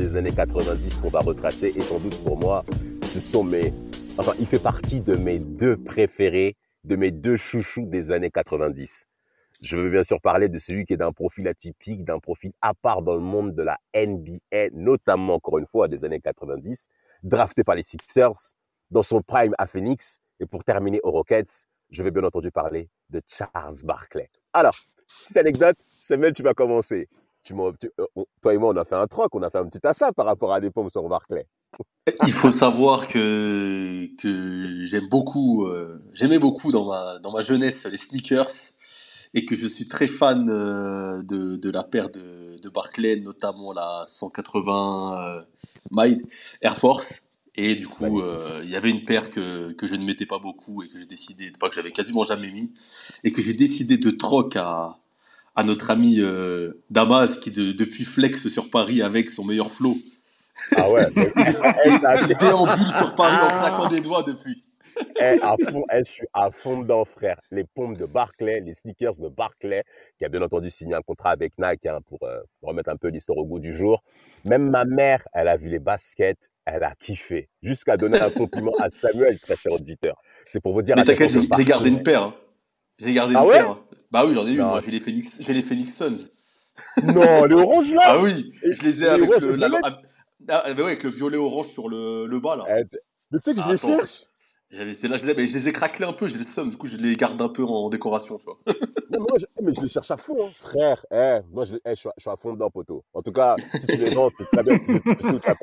Des années 90 qu'on va retracer et sans doute pour moi, ce sont mes... Enfin, il fait partie de mes deux préférés, de mes deux chouchous des années 90. Je veux bien sûr parler de celui qui est d'un profil atypique, d'un profil à part dans le monde de la NBA, notamment encore une fois des années 90, drafté par les Sixers, dans son prime à Phoenix, et pour terminer aux Rockets, je vais bien entendu parler de Charles Barkley. Alors, petite anecdote, Samuel, tu vas commencer. Tu euh, toi et moi, on a fait un troc, on a fait un petit achat par rapport à des pommes sur Barkley. Il faut savoir que, que j'aime beaucoup, euh, j'aimais beaucoup dans ma, dans ma jeunesse les sneakers et que je suis très fan euh, de, de, la paire de, de, Barclay, notamment la 180 euh, Air Force. Et du coup, il y avait une paire que, que je ne mettais pas beaucoup et que j'ai décidé, pas que j'avais quasiment jamais mis, et que j'ai décidé de troc à, à notre ami euh, Damas qui de, depuis flex sur Paris avec son meilleur flow. Ah ouais, il déambule sur Paris en claquant des doigts depuis. Eh, à fond, eh, je suis à fond dedans, frère. Les pompes de Barclay, les sneakers de Barclay, qui a bien entendu signé un contrat avec Nike hein, pour, euh, remettre un peu l'histoire au goût du jour. Même ma mère, elle a vu les baskets, elle a kiffé. Jusqu'à donner un compliment à Samuel, très cher auditeur. C'est pour vous dire. Mais t'inquiète, j'ai gardé une paire. Hein. J'ai gardé ah une ouais paire. Bah oui, j'en ai eu. Moi, j'ai les Phoenix, j'ai les Phoenix Suns. Non, les oranges là. Ah oui, et je les ai avec, le, la, ah, ah, bah ouais, avec le violet orange sur le, le bas là. Eh, mais tu sais que je les cherche. J'avais là, je les, ai, je les ai craquelés un peu, j'ai les sommes, du coup je les garde un peu en décoration, tu vois. non, moi, je, eh, mais je les cherche à fond, hein. frère. Eh, moi je, eh, je, suis, je, à fond dedans, poteau. En tout cas, si tu les vends, c'est très bien, tu tu la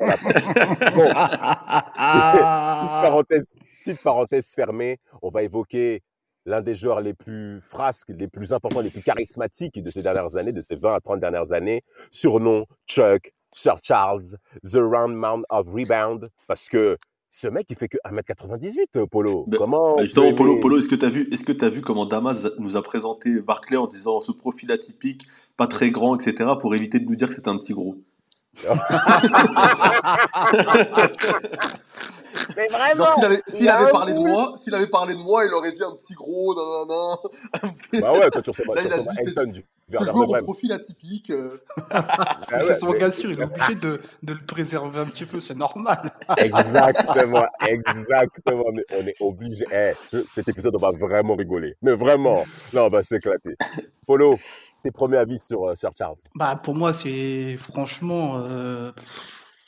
Bon, petite, parenthèse, petite parenthèse fermée, on va évoquer l'un des joueurs les plus frasques, les plus importants, les plus charismatiques de ces dernières années, de ces 20 à 30 dernières années. Surnom Chuck, Sir Charles, The Round Mound of Rebound, parce que ce mec, il fait que 1m98, Polo. Ben, comment ben Justement, Polo, Polo est-ce que tu as, vu, est que as vu comment Damas nous a présenté Barclay en disant ce profil atypique, pas très grand, etc., pour éviter de nous dire que c'est un petit gros? Mais vraiment S'il avait, s'il avait parlé de moi, s'il avait parlé de moi, il aurait dit un petit gros, un petit... Bah ouais, quand tu ressembles Là, il a dit, c'est du ce joueur au profil atypique. Euh... Ah ouais, son gars sûr, il est obligé de, de, le préserver un petit peu, c'est normal. exactement, exactement. Mais on est obligé. Eh, cet épisode, on va vraiment rigoler. Mais vraiment, là, on va s'éclater. Polo, tes premiers avis sur, euh, sur Charles? Bah, Pour moi, c'est franchement, euh,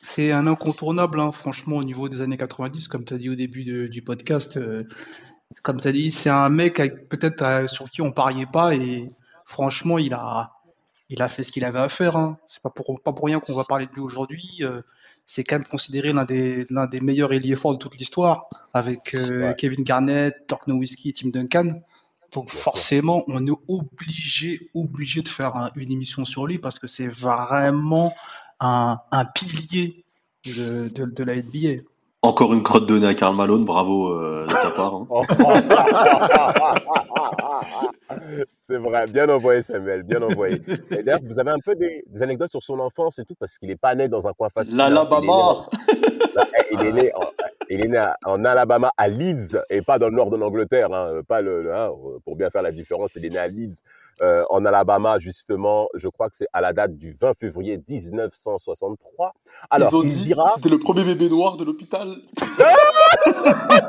c'est un incontournable, hein, franchement, au niveau des années 90, comme tu as dit au début de, du podcast. Euh, comme tu as dit, c'est un mec peut-être euh, sur qui on pariait pas et franchement, il a, il a fait ce qu'il avait à faire. Hein. C'est pas pour, pas pour rien qu'on va parler de lui aujourd'hui. Euh, c'est quand même considéré l'un des, l'un des meilleurs ailiers forts de toute l'histoire, avec ouais. Kevin Garnett, Dirk Nowitzki et Tim Duncan. Donc forcément, on est obligé, obligé de faire un, une émission sur lui parce que c'est vraiment un, un pilier de, de, de, la NBA. Encore une crotte donnée à Karl Malone, bravo euh, de ta part. Hein. C'est vrai, bien envoyé Samuel, bien envoyé. Et d'ailleurs, vous avez un peu des, des, anecdotes sur son enfance et tout, parce qu'il n'est pas né dans un coin facile. L'Alabama Il est né, en, il est né en Alabama, à Leeds, et pas dans le nord de l'Angleterre, hein, pas le, le hein, pour bien faire la différence, il est né à Leeds, euh, en Alabama, justement, je crois que c'est à la date du 20 février 1963. Alors, Ils ont il dit dira... c'était le premier bébé noir de l'hôpital.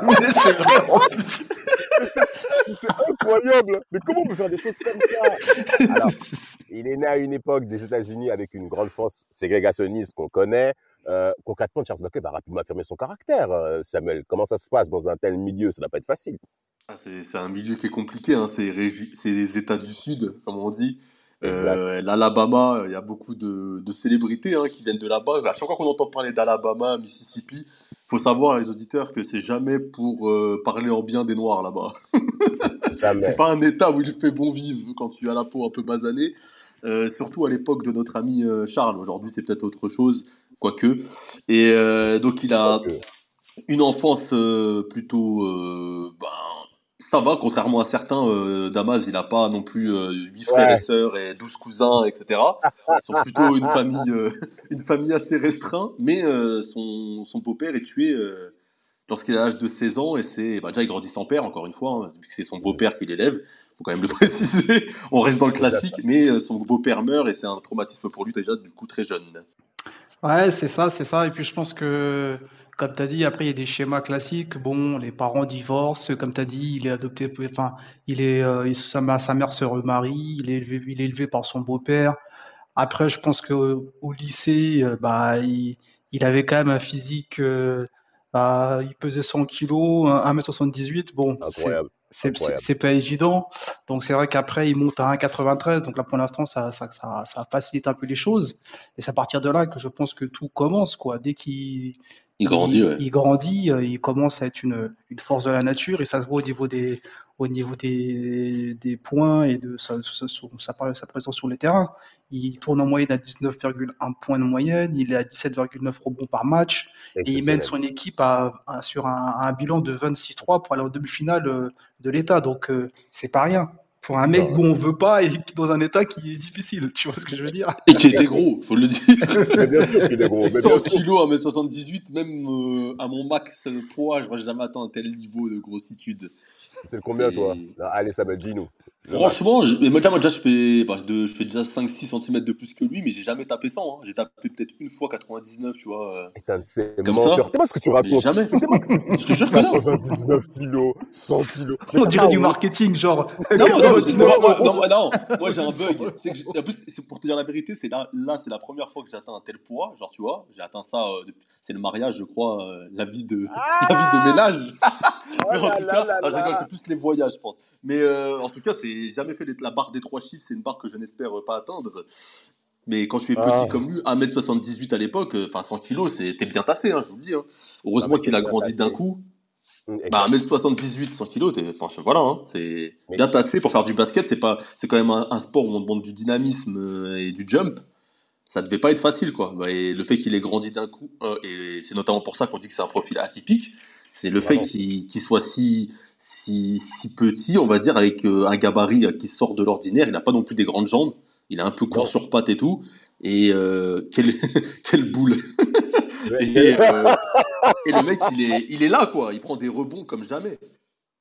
Mais c'est vrai, en plus. C'est incroyable. Mais comment on peut faire des choses comme ça? Alors, il est né à une époque des États-Unis avec une grande force ségrégationniste qu'on connaît. Euh, concrètement, Charles Barkley va rapidement affirmer son caractère. Euh, Samuel, comment ça se passe dans un tel milieu? Ça ne va pas être facile. Ah, c'est un milieu qui est compliqué. Hein. C'est les États du Sud, comme on dit. Euh, L'Alabama, il y a beaucoup de, de célébrités hein, qui viennent de là-bas. À chaque fois qu'on entend parler d'Alabama, Mississippi, faut savoir, les auditeurs, que c'est jamais pour euh, parler en bien des Noirs là-bas. c'est pas un état où il fait bon vivre quand tu as la peau un peu basanée. Euh, surtout à l'époque de notre ami euh, Charles. Aujourd'hui, c'est peut-être autre chose, quoique. Et donc, il a une enfance plutôt ben, ça va, contrairement à certains, euh, Damas, il n'a pas non plus euh, 8 frères et sœurs et 12 cousins, etc. Ils sont plutôt une famille, euh, une famille assez restreinte, mais euh, son, son beau-père est tué euh, lorsqu'il a l'âge de 16 ans, et c'est bah, déjà il grandit sans père, encore une fois, hein, puisque c'est son beau-père qui l'élève, il faut quand même le préciser, on reste dans le classique, mais son beau-père meurt, et c'est un traumatisme pour lui déjà, du coup, très jeune. Ouais, c'est ça, c'est ça, et puis je pense que comme tu as dit, après, il y a des schémas classiques. Bon, les parents divorcent, comme tu as dit, il est adopté, enfin, il est, euh, sa, mère se remarie, il est élevé, il est élevé par son beau-père. Après, je pense qu'au au lycée, euh, bah, il, avait quand même un physique, euh, bah, il pesait 100 kilos, 1m78. Bon, c'est pas évident. Donc, c'est vrai qu'après, il monte à 1,93. Donc, là, pour l'instant, ça, ça, ça, ça facilite un peu les choses. Et c'est à partir de là que je pense que tout commence, quoi. Dès qu'il il grandit, il, grandit, euh, il commence à être une, une, force de la nature et ça se voit au niveau des, au niveau des, des points et de sa, sa, sa, sa, présence sur les terrains. Il tourne en moyenne à 19,1 points de moyenne, il est à 17,9 rebonds par match et il mène son équipe à, à sur un, un, bilan de 26-3 pour aller en demi-finale euh, de l'État. Donc euh, c'est pas rien pour un mec dont on veut pas et dans un état qui est difficile, tu vois ce que je veux dire? Et qui était gros, faut le dire. mais bien sûr qu'il est gros. 100 kilos à 78 même euh, à mon max poids, je n'aurais jamais atteint un tel niveau de grossitude. C'est le combien, toi? Allez, ça va Gino. Franchement, je, mais moi, déjà, je fais, bah, de, je fais déjà 5-6 cm de plus que lui, mais j'ai jamais tapé 100. Hein. J'ai tapé peut-être une fois 99, tu vois. Putain, c'est comme menteur. T'es pas ce que tu racontes. jamais. je te jure que non. 99 kilos, 100 kilos. On dirait du marketing, genre. Non, non, non, non, non, moi j'ai un bug. Que en plus, pour te dire la vérité, c'est là, là c'est la première fois que j'atteins un tel poids. Genre, tu vois, j'ai atteint ça. Euh, c'est le mariage, je crois, euh, la vie de, ah la vie de ménage. mais en tout cas, c'est plus les voyages, je pense. Mais euh, en tout cas, c'est jamais fait la barre des trois chiffres. C'est une barre que je n'espère pas atteindre. Mais quand tu es petit ah. comme lui, 1m78 à l'époque, euh, enfin 100 kg, c'était bien tassé, hein, je vous le dis. Hein. Heureusement qu'il a grandi d'un coup. Mm, bah, 1m78, 100 kg, enfin, voilà, hein, c'est bien tassé pour faire du basket. C'est pas, c'est quand même un, sport où on demande du dynamisme euh, et du jump. Ça devait pas être facile, quoi. Bah, et le fait qu'il ait grandi d'un coup, et c'est notamment pour ça qu'on dit que c'est un profil atypique, c'est le fait qu'il soit si, si, si petit, on va dire, avec euh, un gabarit qui sort de l'ordinaire. Il n'a pas non plus des grandes jambes. Il est un peu court sur pattes et tout. Et euh, quelle, quelle boule et, euh, et, le mec, il est, il est là, quoi. Il prend des rebonds comme jamais.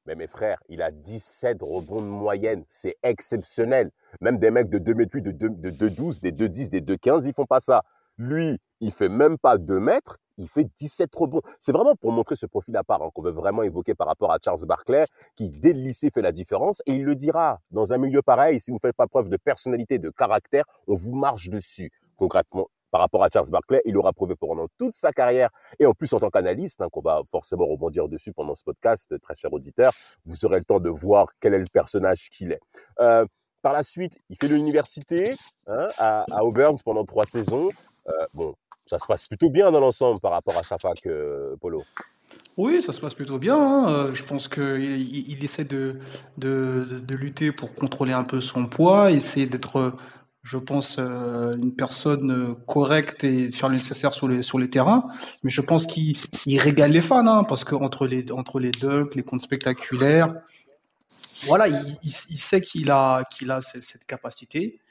Mais mes frères, il a 17 rebonds de moyenne. C'est exceptionnel. Même des mecs de 2 mètres 8, de 2, de 12, des 2 10, des 2 15, ils font pas ça. Lui, il fait même pas 2 mètres il fait 17 rebonds. C'est vraiment pour montrer ce profil à part hein, qu'on veut vraiment évoquer par rapport à Charles Barclay, qui dès le lycée fait la différence. Et il le dira, dans un milieu pareil, si vous ne faites pas preuve de personnalité, de caractère, on vous marche dessus. Concrètement, par rapport à Charles Barclay, il aura prouvé pendant toute sa carrière, et en plus en tant qu'analyste, hein, qu'on va forcément rebondir dessus pendant ce podcast, très cher auditeur, vous aurez le temps de voir quel est le personnage qu'il est. Euh, par la suite, il fait l'université hein, à, Auburn pendant trois saisons. Euh, bon, ça se passe plutôt bien dans l'ensemble par rapport à sa fac, euh, Polo. Oui, ça se passe plutôt bien. Hein. Euh, je pense qu'il il essaie de, de, de, lutter pour contrôler un peu son poids, essayer d'être, je pense, euh, une personne correcte et faire le nécessaire sur les, sur les terrains. Mais je pense qu'il régale les fans, hein, parce qu'entre les, entre les dunks, les comptes spectaculaires, voilà, il, il, sait qu'il a, qu'il a cette capacité.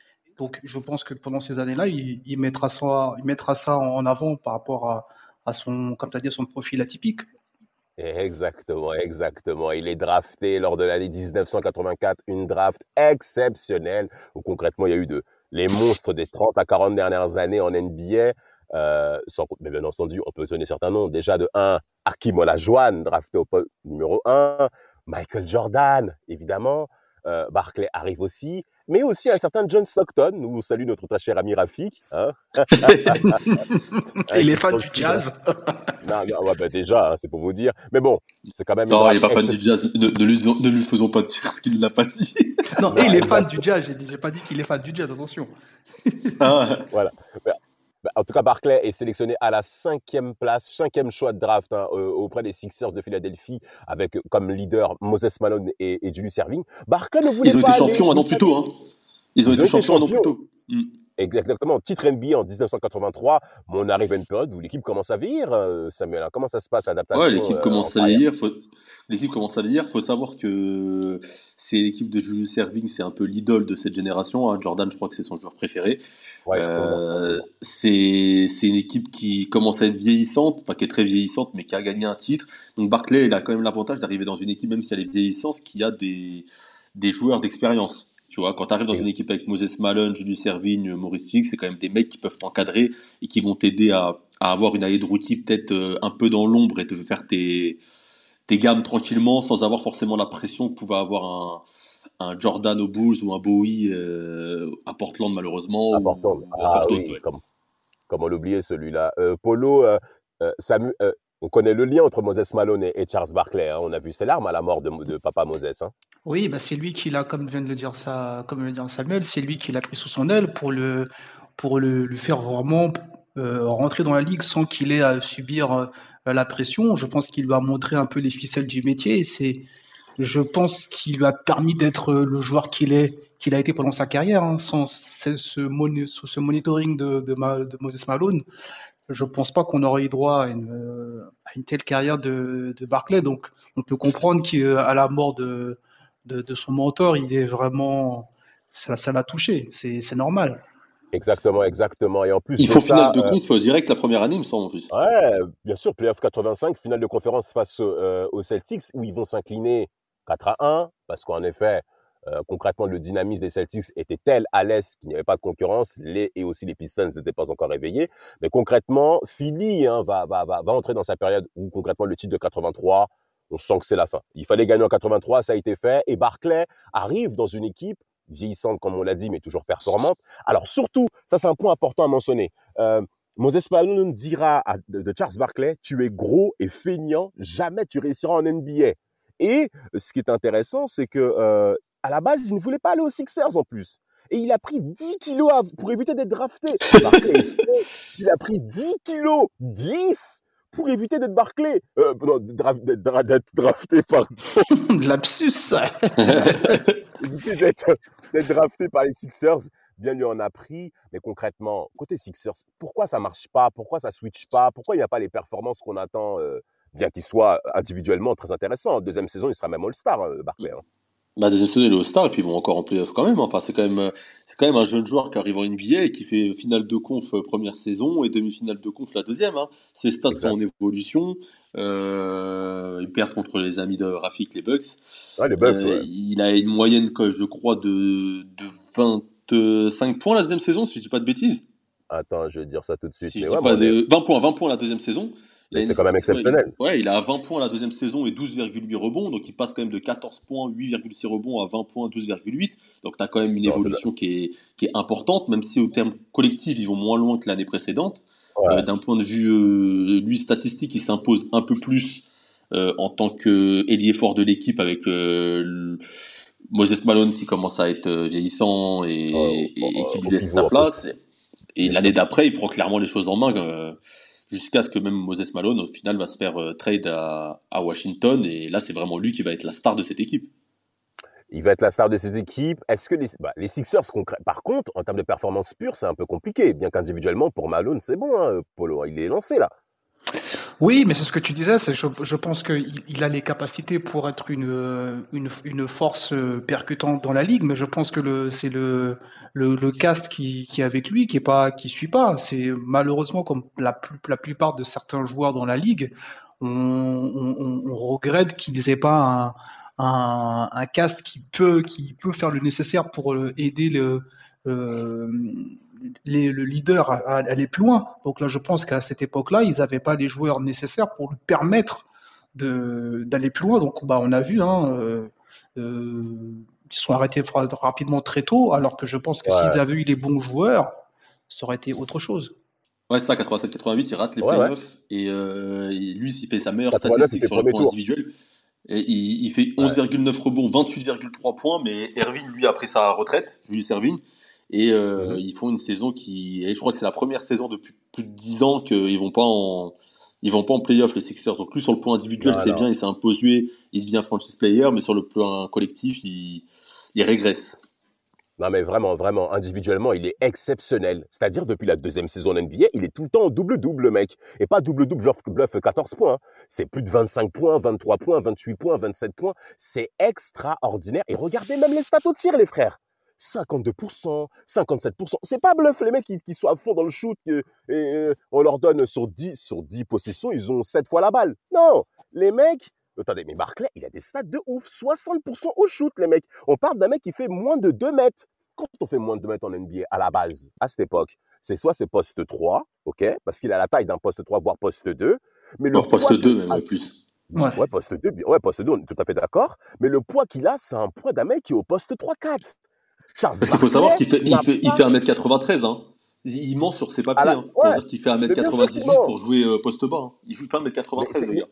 Donc, je pense que pendant ces années-là, il, mettra ça, il mettra ça en avant par rapport à, son, comme as dit, son profil atypique. Exactement, exactement. Il est drafté lors de l'année 1984, une draft exceptionnelle où concrètement il y a eu de, les monstres des 30 à 40 dernières années en NBA. Euh, sans, mais bien entendu, on peut donner certains noms. Déjà de 1, Hakim Olajuwon, drafté au poste numéro 1. Michael Jordan, évidemment. Euh, Barclay arrive aussi mais aussi un certain John Stockton. Nous saluons notre très cher ami Rafik. Hein il est fan du jazz. non, non ouais, bah déjà, hein, c'est pour vous dire. Mais bon, c'est quand même. Non, il n'est pas fan du jazz. Ne, lui, ne, lui, faisons pas dire ce qu'il n'a pas dit. non, il est fan du jazz. J'ai pas dit qu'il est fan du jazz, attention. ah. Voilà. Bah, en tout cas, Barclay est sélectionné à la cinquième place, cinquième choix de draft hein, auprès des Sixers de Philadelphie, avec comme leader Moses Malone et, et Julius Erving. Barclay ne voulait Ils ont été champions un an plus tôt. Hein. Ils ont, été, champions un an plus tôt. Mm. Exactement, titre NBA en 1983, mais on arrive à une période où l'équipe commence à vieillir, euh, Samuel. Comment ça se passe l'adaptation Ouais, l'équipe commence à vieillir. L'équipe commence à vieillir. Il faut savoir que c'est l'équipe de Julius Serving, c'est un peu l'idole de cette génération. Hein. Jordan, je crois que c'est son joueur préféré. Euh, c'est une équipe qui commence à être vieillissante, enfin qui est très vieillissante, mais qui a gagné un titre. Donc Barclay, il a quand même l'avantage d'arriver dans une équipe, même si elle est vieillissante, qui a des, des joueurs d'expérience. Tu vois, quand tu arrives dans une équipe avec Moses Malone, Julius Servigne, Maurice c'est quand même des mecs qui peuvent t'encadrer et qui vont t'aider à, avoir une année de routine peut-être euh, un peu dans l'ombre et te faire tes, tes gammes tranquillement sans avoir forcément la pression que pouvait avoir un, Jordan aux Bulls ou un Bowie euh, à Portland malheureusement. À Portland, ah, oui, comme, comment l'oublier celui-là. Euh, Polo, Samu, on connaît le lien entre Moses Malone et, Charles Barkley. Hein. On a vu ses larmes à la mort de, papa Moses. Hein. Oui, bah c'est lui qui l'a, comme vient de le dire, ça, comme le dire Samuel, c'est lui qui l'a pris sous son aile pour le, pour le, faire vraiment euh, rentrer dans la ligue sans qu'il ait à subir euh, la pression. Je pense qu'il lui a montré un peu les ficelles du métier. C'est, je pense qu'il lui a permis d'être le joueur qu'il est, qu'il a été pendant sa carrière. Hein. Sans ce, ce, monitoring de, de, de Moses Malone, je pense pas qu'on aurait eu droit à une, telle carrière de, de, Barclay. Donc, on peut comprendre qu'à la mort de, de, son mentor, il est vraiment, ça, l'a touché. C'est, normal. Exactement, exactement. Et en plus, il faut finale de euh, conf direct la première année, il me semble en plus. Ouais, bien sûr, playoff 85, finale de conférence face euh, aux Celtics, où ils vont s'incliner 4 à 1, parce qu'en effet, euh, concrètement, le dynamisme des Celtics était tel à l'Est qu'il n'y avait pas de concurrence. Les, et aussi les Pistons n'étaient pas encore réveillés. Mais concrètement, Philly hein, va, va, va, va entrer dans sa période où concrètement le titre de 83, on sent que c'est la fin. Il fallait gagner en 83, ça a été fait. Et Barclay arrive dans une équipe vieillissante, comme on l'a dit, mais toujours performante. Alors surtout, ça c'est un point important à mentionner. Euh, Moses Malone dira de, Charles Barclay, tu es gros et feignant, jamais tu réussiras en NBA. Et ce qui est intéressant, c'est que euh, à la base, il ne voulait pas aller aux Sixers en plus. Et il a pris 10 kilos pour éviter d'être drafté. il a pris 10 kilos, 10 pour éviter d'être Barclay. Euh, non, d'être drafté, pardon. Lapsus. éviter d'être drafté par les Sixers. Bien, lui en a pris. Mais concrètement, côté Sixers, pourquoi ça marche pas? Pourquoi ça switch pas? Pourquoi il n'y a pas les performances qu'on attend euh, Bien qu'il soit individuellement très intéressant. Deuxième saison, il sera même All-Star, euh, Barclay. Hein. Bah, des saison, il est au star et puis ils vont encore en playoff quand même. Hein. Enfin, c'est quand même, c'est quand même un jeune joueur qui arrive en NBA et qui fait finale de conf euh, première saison et demi-finale de conf la deuxième. Hein. Ses stats sont en évolution. Euh, il perd contre les amis de Rafik, les Bucks. les Bucks euh, Il a une moyenne, je crois, de, de 25 points la deuxième saison, si je dis pas de bêtises. Attends, je vais dire ça tout de suite. 20 points, 20 points la deuxième saison. C'est quand même exceptionnel. Ouais, il a 20 points la deuxième saison et 12,8 rebonds. Donc il passe quand même de 14 points, 8,6 rebonds à 20 points, 12,8. Donc tu as quand même une évolution qui est, qui est, importante, même si au terme collectif, ils vont moins loin que l'année précédente. Euh, d'un point de vue, euh, lui, statistique, il s'impose un peu plus euh, en tant qu'ailier fort de l'équipe avec Moses Malone qui commence à être vieillissant et, et qui lui laisse sa place. Et l'année d'après, il prend clairement les choses en main jusqu'à ce que même Moses Malone, au final, va se faire euh, trade à, Washington. Et là, c'est vraiment lui qui va être la star de cette équipe. Il va être la star de cette équipe. Est-ce que les, bah, Sixers, par contre, en termes de performance pure, c'est un peu compliqué. Bien qu'individuellement, pour Malone, c'est bon, hein, Polo. Il est lancé là. Oui, mais c'est ce que tu disais. Je, pense qu'il il a les capacités pour être une, une, force euh, percutante dans la ligue, mais je pense que c'est le, le, cast qui, est avec lui qui qui suit pas. Malheureusement comme la, plupart de certains joueurs dans la ligue, on, regrette qu'ils n'aient pas un, un, cast qui peut faire le nécessaire pour euh, aider le euh, le leader à, aller plus loin. Donc là, je pense qu'à cette époque-là, ils n'avaient pas les joueurs nécessaires pour lui permettre d'aller plus loin. Donc, bah, on a vu, hein, euh, euh, ils sont arrêtés rapidement très tôt, alors que je pense que s'ils avaient eu les bons joueurs, ça aurait été autre chose. Ouais, c'est ça, 87-88, il rate les playoffs. Euh, et, lui, il fait sa meilleure statistique sur le plan individuel. Et il, fait 11,9 rebonds, 28,3 points, mais Erwin, lui, a pris sa retraite, Julius Erwin. Et euh, mhm. ils font une saison qui, et je crois que c'est la première saison depuis plus de 10 ans qu'ils vont pas en, ils vont pas en playoff les Sixers. Donc plus sur le plan individuel, c'est bien, il s'est imposé, il devient franchise player, mais sur le plan collectif, il, il régresse. Non, mais vraiment, vraiment, individuellement, il est exceptionnel. C'est-à-dire, depuis la deuxième saison de NBA, il est tout le temps en double-double, mec. Et pas double-double, genre bluff 14 points. Hein. C'est plus de 25 points, 23 points, 28 points, 27 points. C'est extraordinaire. Et regardez même les stats au tir, les frères. 52%, 57%. C'est pas bluff, les mecs qui, qui, sont à fond dans le shoot et, euh, on leur donne sur 10, sur 10 possessions, ils ont 7 fois la balle. Non, les mecs, attendez, mais Barclay, il a des stats de ouf, 60% au shoot, les mecs. On parle d'un mec qui fait moins de 2 mètres. Quand on fait moins de 2 mètres en NBA, à la base, à cette époque, c'est soit c'est poste 3, ok, parce qu'il a la taille d'un poste 3, voire poste 2. Mais le poste 2, même, plus. Ouais. poste 2, ouais, poste 2, on est tout à fait d'accord. Mais le poids qu'il a, c'est un poids d'un mec qui est au poste 3-4. Parce qu'il faut savoir qu'il fait, il fait, il fait 1m93, hein. Il ment sur ses papiers. Hein. C'est-à-dire qu'il fait 1m98 pour jouer euh, poste bas. Hein. Il joue pas 1m93, le gars.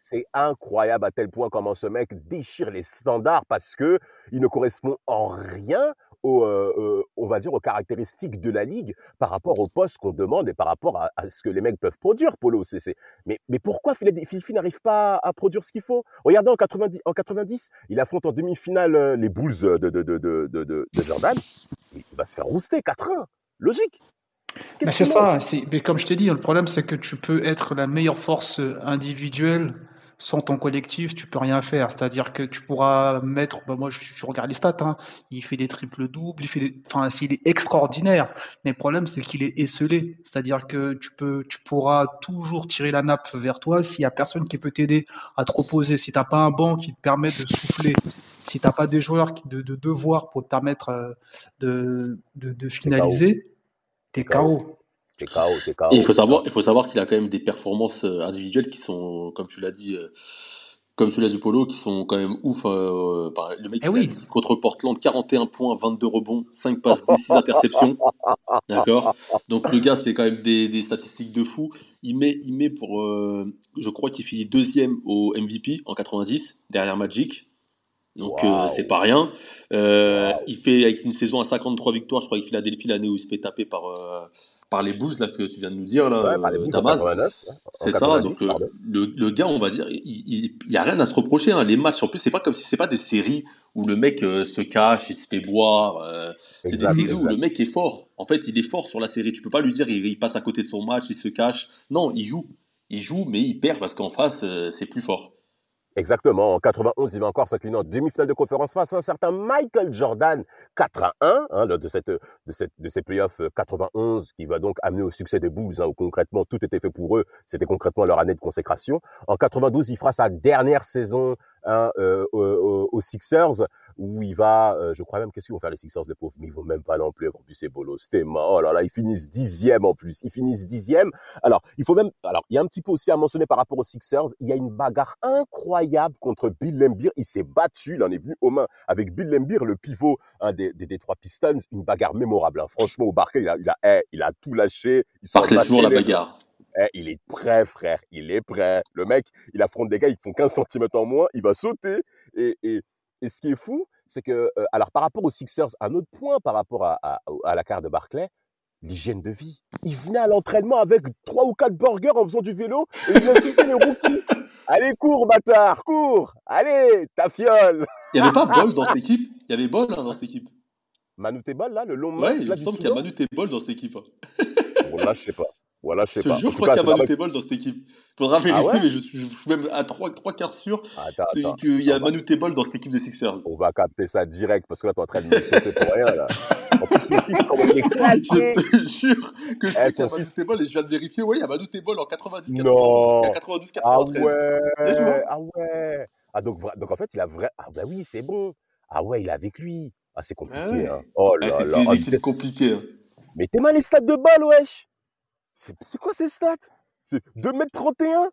C'est incroyable à tel point comment ce mec déchire les standards parce que il ne correspond en rien euh, euh, on va dire, aux caractéristiques de la ligue par rapport au poste qu'on demande et par rapport à, ce que les mecs peuvent produire, Polo. CC. Mais, mais pourquoi Philadelphie n'arrive pas à, produire ce qu'il faut? Regardez, en 90, en 90, il affronte en demi-finale euh, les Bulls de, de, de, de, Jordan. Il va se faire rouster 4-1. Logique. C'est ça. Mais comme je t'ai dit, le problème, c'est que tu peux être la meilleure force individuelle sans ton collectif, tu peux rien faire. C'est-à-dire que tu pourras mettre, bah moi je, regarde les stats, hein, il fait des triples doubles, il fait, enfin, s'il est extraordinaire. Mais le problème c'est qu'il est esselé. C'est-à-dire que tu peux, tu pourras toujours tirer la nappe vers toi s'il y a personne qui peut t'aider à te reposer. Si t'as pas un banc qui te permet de souffler, si t'as pas des joueurs qui de, de devoir pour te permettre euh, de, de, de finaliser, t'es KO il faut savoir, il faut savoir qu'il a quand même des performances euh, individuelles qui sont, comme tu l'as dit, euh, comme tu l'as dit Polo, qui sont quand même ouf. Euh, le mec eh contre Portland, 41 points, 22 rebonds, 5 passes, 6 interceptions. D'accord. Donc le gars, c'est quand même des, statistiques de fou. Il met, il met pour, je crois qu'il finit deuxième au MVP en 90 derrière Magic. Donc c'est pas rien. Il fait avec une saison à 53 victoires, je crois qu'il Philadelphie l'année où il se fait taper par par les Bulls là, que tu viens de nous dire, là, Damas. C'est ça, donc le, le, gars, on va dire, il n'y a rien à se reprocher. Hein. Les matchs, en plus, c'est pas comme si c'est pas des séries où le mec euh, se cache, il se fait boire. Euh, c'est des séries où le mec est fort. En fait, il est fort sur la série. Tu peux pas lui dire, il, passe à côté de son match, il se cache. Non, il joue. Il joue, mais il perd parce qu'en face, euh, c'est plus fort. Exactement. En 91, il va encore s'incliner en demi-finale de conférence face à un certain Michael Jordan, 4 à 1, hein, de, cette, de, cette, de ces playoffs 91, qui va donc amener au succès des Bulls, hein, où concrètement tout était fait pour eux. C'était concrètement leur année de consécration. En 92, il fera sa dernière saison hein, euh, aux Sixers où il va, euh, je crois même, qu'est-ce qu'ils vont faire les Sixers, les pauvres, mais ils vont même pas non plus, en plus c'est Bolo, c'était oh là là, ils finissent dixième en plus, ils finissent dixième. Alors, il faut même, alors, il y a un petit peu aussi à mentionner par rapport aux Sixers, il y a une bagarre incroyable contre Bill Lembeer, il s'est battu, il en est venu aux mains avec Bill Lembeer, le pivot un des, des, trois Pistons, une bagarre mémorable, hein. franchement, au Barclay, il a, il a, eh, il a tout lâché. Il toujours la bagarre. Eh, il est prêt, frère. Il est prêt. Le mec, il affronte des gars, ils font 15 cm en moins. Il va sauter. Et, et, et ce qui est fou, c'est que, euh, alors par rapport aux Sixers, un autre point par rapport à, à, la carte de Barclay, l'hygiène de vie. Il venait à l'entraînement avec trois ou quatre burgers en faisant du vélo et il insultait les rookies. Allez, cours, bâtard, cours Allez, ta fiole Il n'y avait pas Bol dans cette équipe? Il y avait Bol hein, dans cette équipe? Manu Bol, là, le long Ouais, il me semble qu'il y a Manu Bol dans cette équipe. Hein. bon, là, je sais pas. Voilà, je sais je pas. Jure, je crois qu'il y a Manu Tebol dans cette équipe. Faudra ah vérifier, mais je suis, même à trois, quarts sûr qu'il y a Manu Tebol dans cette équipe des Sixers. On va capter ça direct parce que là, tu es en train de me c'est pour rien. Là. En plus, fils, comment il est claqué. Je te jure que je eh, sais qu'il y a Manu Tebol et je viens de vérifier. Oui, il y a Manu Tebol en 90 Non. 92 93. Ah ouais. Ah ouais. Ah donc, donc en fait, il a vrai. Ah bah oui, c'est bon. Ah ouais, il est avec lui. Ah, c'est compliqué. Hein. Oh là là. C'est une équipe compliquée. Hein. Mais t'es mal les stades de balle, wesh. C'est quoi ces stats? C'est 2m31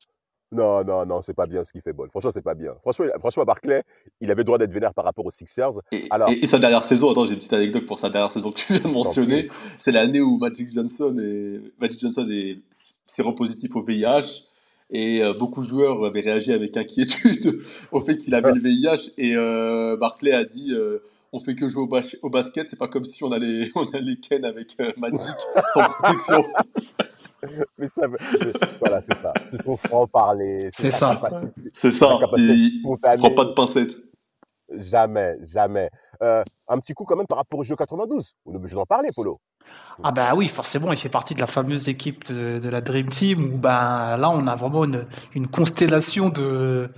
non, non, non, c'est pas bien ce qu'il fait, Ball. Franchement, c'est pas bien. Franchement, franchement, Barclay, il avait le droit d'être vénère par rapport aux Sixers. Et, Alors... et, sa dernière saison, attends, j'ai une petite anecdote pour sa dernière saison que tu viens de mentionner. C'est l'année où Magic Johnson est, Magic Johnson est séropositif au VIH. Et euh, beaucoup de joueurs avaient réagi avec inquiétude au fait qu'il avait le VIH. Et euh, Barclay a dit euh, on fait que jouer au, basket. C'est pas comme si on allait, on allait ken avec euh, Magic sans protection. mais ça, voilà, c'est ça. C'est son franc-parler. C'est ça. C'est ça. Il prend pas de pincettes. Jamais, jamais. Euh, un petit coup quand même par rapport au jeu 92. On est obligé d'en parler, Polo. Ah bah oui, forcément, il fait partie de la fameuse équipe de, la Dream Team où ben là on a vraiment une, constellation de,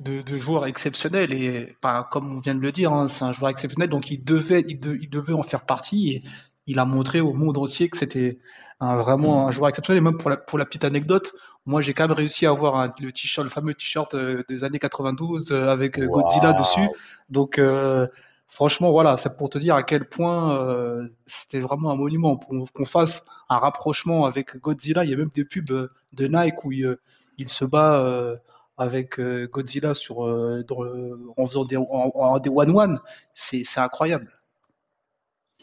de, joueurs exceptionnels et ben, comme on vient de le dire, hein, c'est un joueur exceptionnel. Donc il devait il, devait en faire partie et il a montré au monde entier que c'était vraiment un joueur exceptionnel. Et même pour la, pour la petite anecdote, moi j'ai quand même réussi à avoir le t-shirt, le fameux t-shirt euh, des années 92 euh, avec euh, Godzilla dessus. Donc franchement, voilà, c'est pour te dire à quel point euh, c'était vraiment un monument. Pour qu'on fasse un rapprochement avec Godzilla, il y a même des pubs de Nike où il, se bat avec Godzilla sur, en faisant des one-one. C'est incroyable.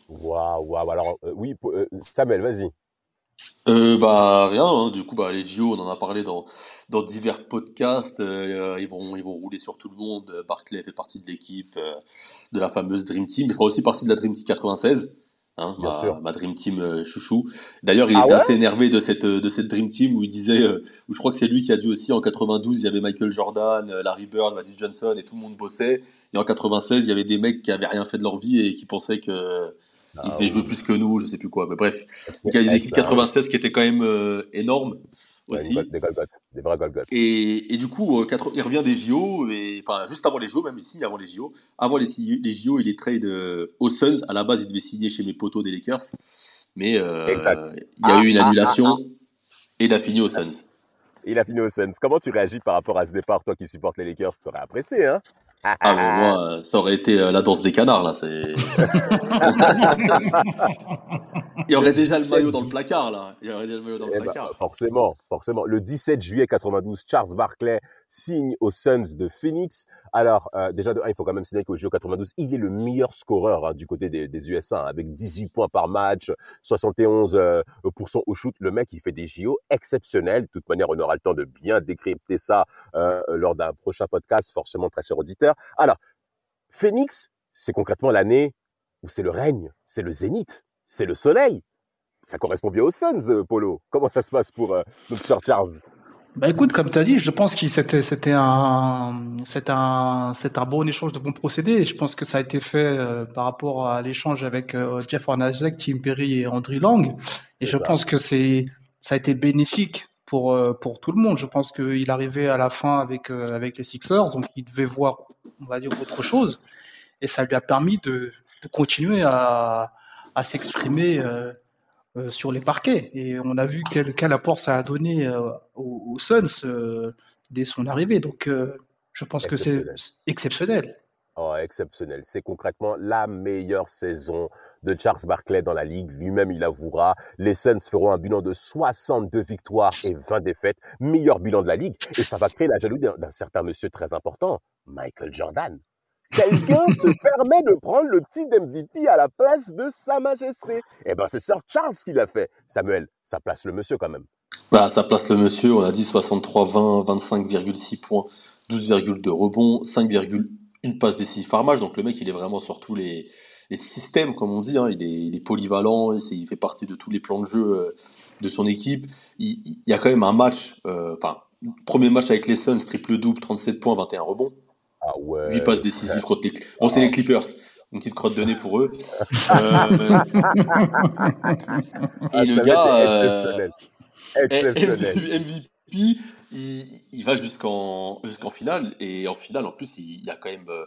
Waouh, waouh. Alors, oui, Samuel, vas-y. Euh, bah rien, hein. du coup bah les JO, on en a parlé dans, dans divers podcasts, euh, ils, vont, ils vont rouler sur tout le monde, Barclay fait partie de l'équipe euh, de la fameuse Dream Team, il fera aussi partie de la Dream Team 96, hein, ma, Dream Team chouchou. D'ailleurs il ah était assez énervé de cette, de cette Dream Team où il disait, où je crois que c'est lui qui a dit aussi en 92 il y avait Michael Jordan, Larry Bird, Magic Johnson et tout le monde bossait, et en 96 il y avait des mecs qui avaient rien fait de leur vie et qui pensaient que il ah devait jouer plus que nous, je sais plus quoi. Mais bref, il y a une équipe 96 qui était quand même euh, énorme aussi. des Golgoth, des vrais Golgoth. Et, et, du coup, euh, il revient des JO, et, enfin, juste avant les JO, même ici, avant les JO. Avant les, les JO, il est trade euh, aux Suns. À la base, il devait signer chez mes potos des Lakers. Mais il y a eu une ah, ah, annulation et il a fini aux Suns. Il a fini aux Suns. Comment tu réagis par rapport à ce départ, toi qui supportes les Lakers? Tu aurais apprécié, hein? Ah, mais moi, ça aurait été euh, la danse des canards, là. C'est... Il y aurait déjà le maillot dans le placard, là. Il y aurait déjà le maillot dans le eh ben, placard. forcément, forcément. Le 17 juillet 92, Charles Barkley signe aux Suns de Phoenix. Alors, euh, déjà, il faut quand même signaler qu'au JO 92, il est le meilleur scoreur hein, du côté des, des USA, hein, avec 18 points par match, 71% euh, au shoot. Le mec, il fait des JO exceptionnels. De toute manière, on aura le temps de bien décrypter ça euh, lors d'un prochain podcast, forcément très cher auditeur. Alors, Phoenix, c'est concrètement l'année où c'est le règne, c'est le zénith, c'est le soleil. Ça correspond bien aux Suns, euh, Polo. Comment ça se passe pour euh, notre cher Charles? Bah écoute, comme tu as dit, je pense que c'était c'était un c'est un c'est un bon échange de bons procédés. je pense que ça a été fait euh, par rapport à l'échange avec Jeff Hornacek, Tim Perry et Andrew Lang. Et je pense que c'est ça a été bénéfique pour pour tout le monde. Je pense qu'il arrivait à la fin avec avec les Sixers, donc il devait voir on va dire autre chose, et ça lui a permis de, de continuer à à s'exprimer euh, euh, sur les parquets. Et on a vu quel, quel apport ça a donné euh, aux, Suns dès son arrivée. Donc, je pense que c'est exceptionnel. Oh, exceptionnel. C'est concrètement la meilleure saison de Charles Barkley dans la ligue. Lui-même, il avouera. Les Suns feront un bilan de 62 victoires et 20 défaites. Meilleur bilan de la ligue. Et ça va créer la jalousie d'un certain monsieur très important, Michael Jordan quelqu'un se permet de prendre le titre MVP à la place de Sa Majesté. Eh ben, c'est Sir Charles qui l'a fait. Samuel, ça place le monsieur quand même. Bah, ça place le monsieur. On a dit 63, 20, 25,6 points, 12,2 rebonds, 5,1 passes décisives par match. Donc le mec, il est vraiment sur tous les, systèmes, comme on dit. Hein. Il, est, polyvalent. Il, fait partie de tous les plans de jeu euh, de son équipe. Il, y a quand même un match, euh, enfin, premier match avec les Suns, triple-double, 37 points, 21 rebonds. Ah ouais. 8 passes décisives contre les Bon, c'est les Clippers. Une petite crotte de nez pour eux. Euh, et le gars. Exceptionnel. Euh, MVP, il, va jusqu'en jusqu'en finale. Et en finale, en plus, il, y a quand même. Euh,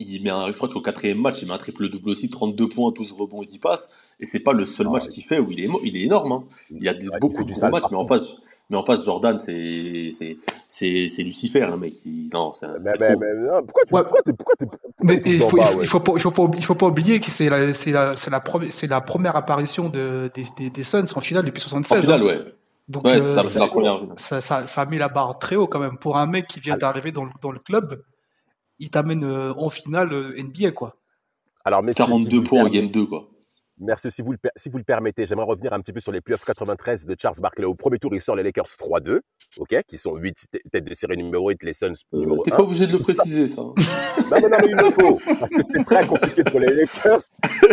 il met un, je crois qu'au quatrième match, il met un triple double aussi, 32 points, 12 rebonds et 10 passes. Et c'est pas le seul ah match qu'il fait où il est, il est énorme. Hein. Il y a beaucoup de bons matchs, mais en face, mais en face, Jordan, c'est c'est Lucifer, le mec. non, mais, mais, mais, pourquoi tu pourquoi t'es pourquoi mais il faut, il, faut pas, il faut pas il faut pas oublier que c'est la c'est la c'est la, la, première apparition de, des, des, des Suns en finale depuis 76. En finale, hein. ouais. Donc, ouais, euh, ça, la première. Ça, ça, ça, a mis la barre très haut quand même pour un mec qui vient d'arriver dans, dans le club. Il t'amène euh, en finale euh, NBA quoi. Alors, mais 42 points en game 2 quoi. Merci. Si vous, le, si vous le permettez, j'aimerais revenir un petit peu sur les playoffs 93 de Charles Barkley. Au premier tour, il sort les Lakers 3-2, ok, qui sont 8 têtes de série numéro 8, les Suns euh, numéro T'es pas obligé de le préciser, ça. Hein. Non, non, mais il le faut. Parce que c'était très compliqué pour les Lakers.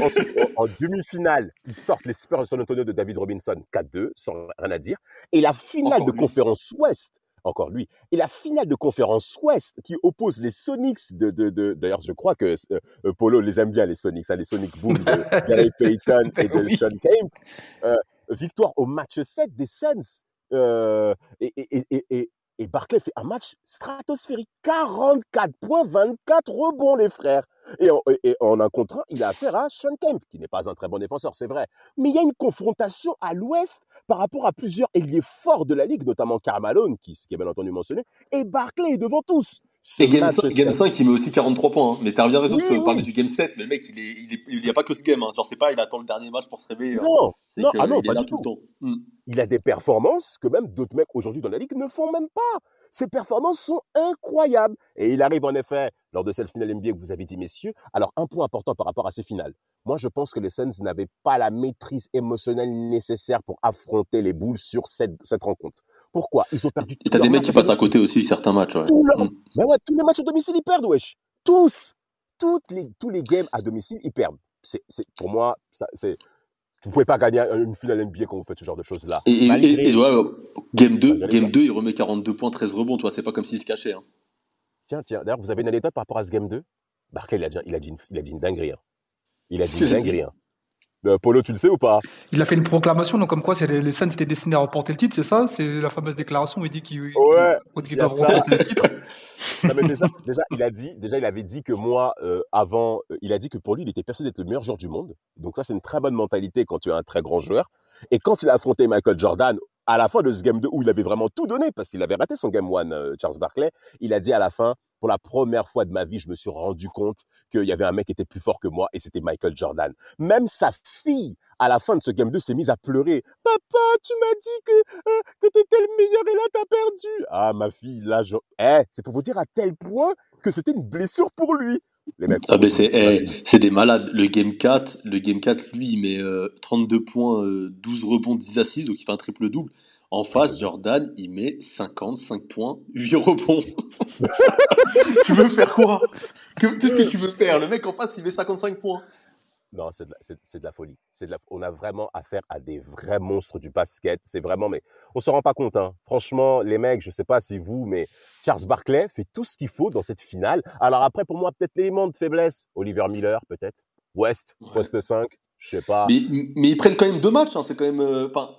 Ensuite, en, demi-finale, ils sortent les Spurs de San Antonio de David Robinson 4-2, sans rien à dire. Et la finale de conférence Ouest, encore lui, et la finale de conférence Ouest qui oppose les Sonics de, de, de d'ailleurs, je crois que euh, Polo les aime bien, les Sonics, hein, les Sonic Boom de Gary Payton et de Sean Kemp. Euh, victoire au match 7 des Suns. Euh, et, et, et, et, Barclay fait un match stratosphérique. 44 points, 24 rebonds, les frères. Et en, un contre un, il a affaire à Sean Kemp, qui n'est pas un très bon défenseur, c'est vrai. Mais il y a une confrontation à l'ouest par rapport à plusieurs ailiers forts de la ligue, notamment Carmalone, qui, qui est bien entendu mentionné, et Barclay est devant tous. Et game, 5, il met aussi 43 points. Hein. Mais t'as bien raison de parler du game 7. Mais le mec, il n'y a pas que ce game. Hein. Genre, c'est pas, il attend le dernier match pour se réveiller. Hein. Non, non, ah non pas du tout. Hmm. Il a des performances que même d'autres mecs aujourd'hui dans la ligue ne font même pas. Ses performances sont incroyables. Et il arrive en effet, lors de cette finale NBA que vous avez dit, messieurs. Alors, un point important par rapport à ces finales. Moi, je pense que les Suns n'avaient pas la maîtrise émotionnelle nécessaire pour affronter les Bulls sur cette, cette rencontre. Pourquoi? Ils ont perdu. Et t'as des mecs qui passent à côté aussi, certains matchs. Ouais. Mm. Mais ouais, tous les matchs à domicile, ils perdent, wesh. Tous. Toutes les, tous les games à domicile, ils perdent. C'est, pour moi, ça, c'est, vous pouvez pas gagner une finale NBA quand vous faites ce genre de choses-là. Et, game 2, game 2, il remet 42 points, 13 rebonds, toi, c'est pas comme s'il se cachait. Hein. Tiens, tiens, d'ailleurs, vous avez une anecdote par rapport à ce game 2 Barclay, il a dit, il a dit, une, il a dit une dinguerie. Hein. Il a dit une dinguerie. Hein. Polo, tu le sais ou pas? Il a fait une proclamation, donc comme quoi les, les Suns étaient destinés à remporter le titre, c'est ça? C'est la fameuse déclaration où il dit qu'il ouais, doivent remporter le titre. Mais déjà, déjà, il a dit, déjà, il avait dit que moi, euh, avant, euh, il a dit que pour lui, il était persuadé d'être le meilleur joueur du monde. Donc ça, c'est une très bonne mentalité quand tu es un très grand joueur. Et quand il a affronté Michael Jordan, à la fin de ce game 2, où il avait vraiment tout donné, parce qu'il avait raté son game 1, euh, Charles Barkley, il a dit à la fin, pour la première fois de ma vie, je me suis rendu compte qu'il y avait un mec qui était plus fort que moi, et c'était Michael Jordan. Même sa fille, à la fin de ce game 2, s'est mise à pleurer. Papa, tu m'as dit que, euh, que t'étais le meilleur, et là, t'as perdu. Ah, ma fille, là, je... Eh, c'est pour vous dire à tel point que c'était une blessure pour lui. Les mecs, ah ben eh, c'est des malades. Le Game 4, le Game 4 lui, il met 32 euh, points, 12 euh, rebonds, 10 assises, donc il fait un triple-double. En face, Jordan, il met 55 points, 8 rebonds. tu veux faire quoi? Qu'est-ce que tu veux faire? Le mec en face, il met 55 points. Non, c'est de, la folie. De la, on a vraiment affaire à des vrais monstres du basket. C'est vraiment, mais on se rend pas compte. Hein. Franchement, les mecs, je sais pas si vous, mais Charles Barkley fait tout ce qu'il faut dans cette finale. Alors après, pour moi, peut-être l'élément de faiblesse, Oliver Miller, peut-être. West, West 5, je sais pas. Mais, ils prennent quand même deux matchs. Hein. C'est quand même, euh, enfin,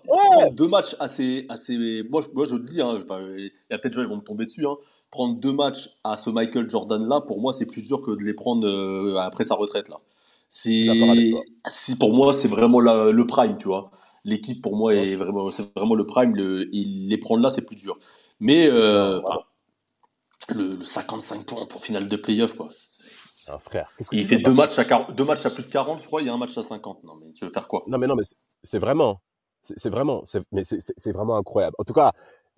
deux matchs assez, assez. Moi, moi, je le dis. Hein, il y a peut-être des gens qui vont me tomber dessus. Hein. Prendre deux matchs à ce Michael Jordan là, pour moi, c'est plus dur que de les prendre euh, après sa retraite là. C'est pour moi, c'est vraiment le prime, tu vois. L'équipe pour moi est vraiment, c'est vraiment le prime. Le, les prendre là, c'est plus dur. Mais euh, le, 55 points pour finale de playoff, quoi. Ah, frère, il fait deux matchs, à, deux matchs à plus de 40, je crois. Il y a un match à 50. Non, mais tu veux faire quoi? Non, mais non, mais c'est vraiment, c'est vraiment, c'est vraiment incroyable. En tout cas,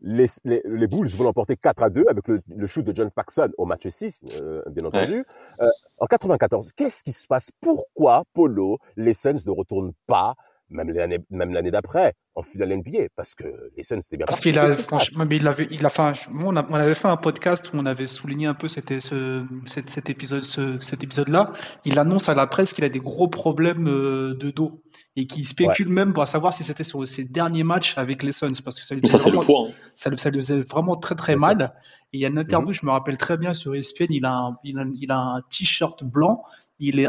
les, les, les, Bulls vont l'emporter 4 à 2 avec le, le, shoot de John Paxson au match 6, euh, bien entendu. Euh, en 94, qu'est-ce qui se passe? Pourquoi, Polo, les Suns ne retournent pas même l'année même l'année d'après en finale NBA parce que les Suns c'était bien parce qu'il a franchement mais il avait il a fait on, on, avait fait un podcast où on avait souligné un peu cet, ce, cet, cet épisode ce, cet épisode là il annonce à la presse qu'il a des gros problèmes euh, de dos et qu'il spécule même pour savoir si c'était sur ses derniers matchs avec les Suns parce que ça lui ça, vraiment, le point. ça, ça lui faisait vraiment très très mal. et il y a une interview mhm. je me rappelle très bien sur ESPN il a un, il a, il a un t-shirt blanc il est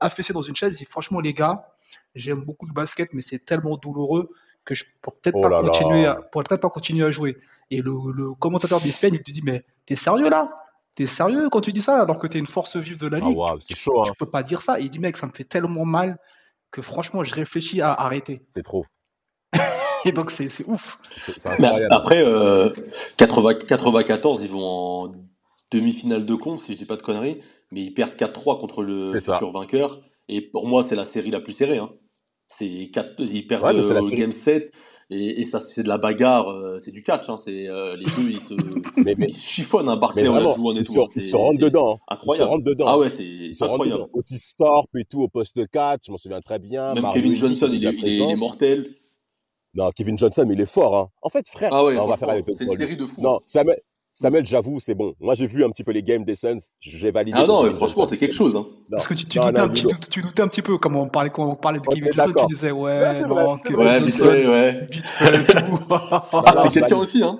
affaissé dans une chaise et franchement les gars J'aime beaucoup le basket, mais c'est tellement douloureux que je pourrais peut-être oh pas, continuer à, peut-être pas continuer à jouer. Et le, le commentateur d'ESPN, il te dit, mais t'es sérieux là? T'es sérieux quand tu dis ça alors que t'es une force vive de la ah, ligue? c'est chaud, Tu, hein. peux pas dire ça. Et il dit, mec, ça me fait tellement mal que franchement, je réfléchis à arrêter. C'est trop. Et donc, c'est, ouf. après, euh, 94, ils vont en demi-finale de con, si je dis pas de conneries, mais ils perdent 4-3 contre le futur vainqueur. Et pour moi, c'est la série la plus serrée. Hein. C'est quatre, ils perdent ouais, game 7 et, et ça c'est de la bagarre, euh, c'est du catch. Hein. C'est euh, les deux ils se, mais, mais, ils chiffonnent un hein, Barclay on la joue en Ils, se, ils se rendent dedans. Incroyable. Ils se rendent dedans. Ah ouais, c'est incroyable. Otis Thorpe et tout au poste 4, je m'en souviens très bien. Même Kevin Johnson, il, est, il, est, mortel. Non, Kevin Johnson, il est fort. Hein. En fait, frère, ah ouais, on va faire avec C'est une série de fous. Non, ça Samuel, j'avoue, c'est bon. Moi, j'ai vu un petit peu les games des Suns. J'ai validé. Ah non, franchement, c'est quelque chose. Hein. Parce que tu, tu, doutais un petit, tu, doutais un petit peu, comme on parlait, quand on parlait de Kevin Johnson, tu disais, ouais, Ouais, c'est vrai, non, c'est. Ouais, Johnson, vite fait, ouais. vite fait, tout. Ah, non, c'était je quelqu'un aussi, hein.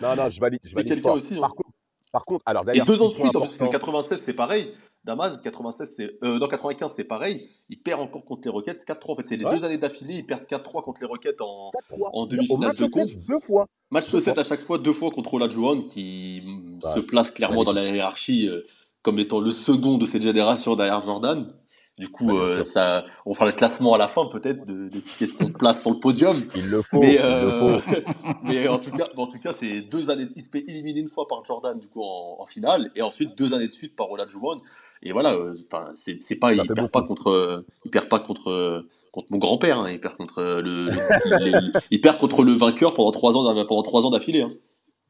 Non, non, je valide. Je C'était valide quelqu'un aussi. hein. Par contre, par contre, alors Et deux ans de suite, parce que important. 96, c'est pareil. Damas, 96, c'est. Euh, non, 95, c'est pareil. Il perd encore contre les Rockets 4-3. En fait, c'est les Ouais. deux années d'affilée. Ils perdent 4-3 contre les Rockets en, 4-3. en demi-finale match de 7, conf. deux fois. Match Deux 7 fois. à chaque fois, deux fois contre Olajuwon, qui mm, Ouais. se place clairement dans la hiérarchie euh, comme étant le second de cette génération derrière Jordan. Du coup, euh, ça, on fera le classement à la fin peut-être de, des questions de place sur le podium. Il le faut. Mais, Il le euh, faut. mais en tout cas, en tout cas, c'est deux années. Il se fait éliminer une fois par Jordan du coup en, en finale, et ensuite deux années de suite par Olajuwon. Et voilà, euh, c'est c'est pas, Ça il perd beaucoup. pas contre, euh, il perd pas contre euh, contre mon grand-père. hein, il perd contre euh, le, le- les- il perd contre le vainqueur pendant trois ans d'a- pendant trois ans d'affilée. hein.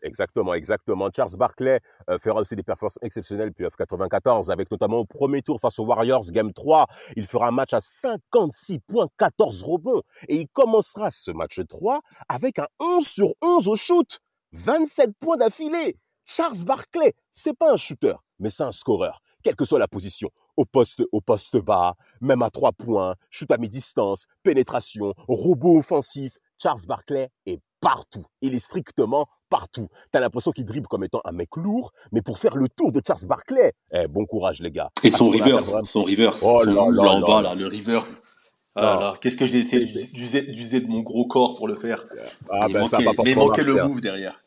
Exactement, exactement. Charles Barkley euh, fera aussi des performances exceptionnelles puis F94, avec notamment au premier tour face aux Warriors, Game 3. Il fera un match à 56 points, 14 rebonds. Et il commencera ce match 3 avec un 11 sur 11 au shoot. 27 points d'affilée. Charles Barkley, c'est pas un shooter, mais c'est un scoreur, quelle que soit la position. Au poste, au poste bas, même à 3 points, shoot à mi-distance, pénétration, robot offensif. Charles Barkley est partout. Il est strictement partout. T'as l'impression qu'il dribble comme étant un mec lourd, mais pour faire le tour de Charles Barkley, eh, bon courage les gars. Et son reverse, vraiment- son reverse, Oh son là là là en là bas là. là, le reverse. Ah qu'est-ce que j'ai essayé d'user de mon gros corps pour le faire. Ah il ben ça a manquait, pas mais il manquait le hein. move derrière.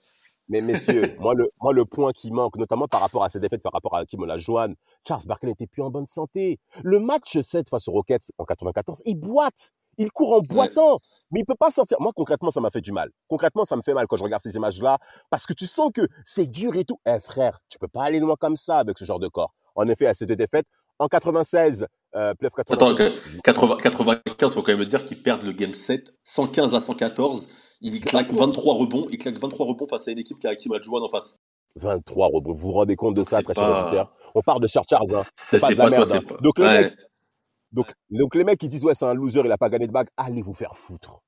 Mais messieurs, moi le, moi le point qui manque, notamment par rapport à ces défaites, par rapport à Kim Olajuwon, Charles Barkley n'était plus en bonne santé. Le match 7 face aux Rockets en 94, il boite. Il court en boitant. Mais il peut pas sortir. Moi, concrètement, ça m'a fait du mal. Concrètement, ça me fait mal quand je regarde ces images-là. Parce que tu sens que c'est dur et tout. Eh, frère, tu peux pas aller loin comme ça avec ce genre de corps. En effet, à ces deux défaites, en 96, euh, playoff Attends, 96. 80 95, faut quand même dire qu'ils perdent le game 7, 115 à 114. Il claque 23 rebonds, il claque 23 rebonds face à une équipe qui a Hakim Olajuwon en face. 23 rebonds. Vous vous rendez compte de ça, c'est très cher pas- auditeur On parle de Charles Charles. Hein. Ça, pas c'est de la merde, c'est hein. pas. Donc, le Ouais. mec- Donc, donc les mecs qui disent ouais c'est un loser, il a pas gagné de bague, allez vous faire foutre.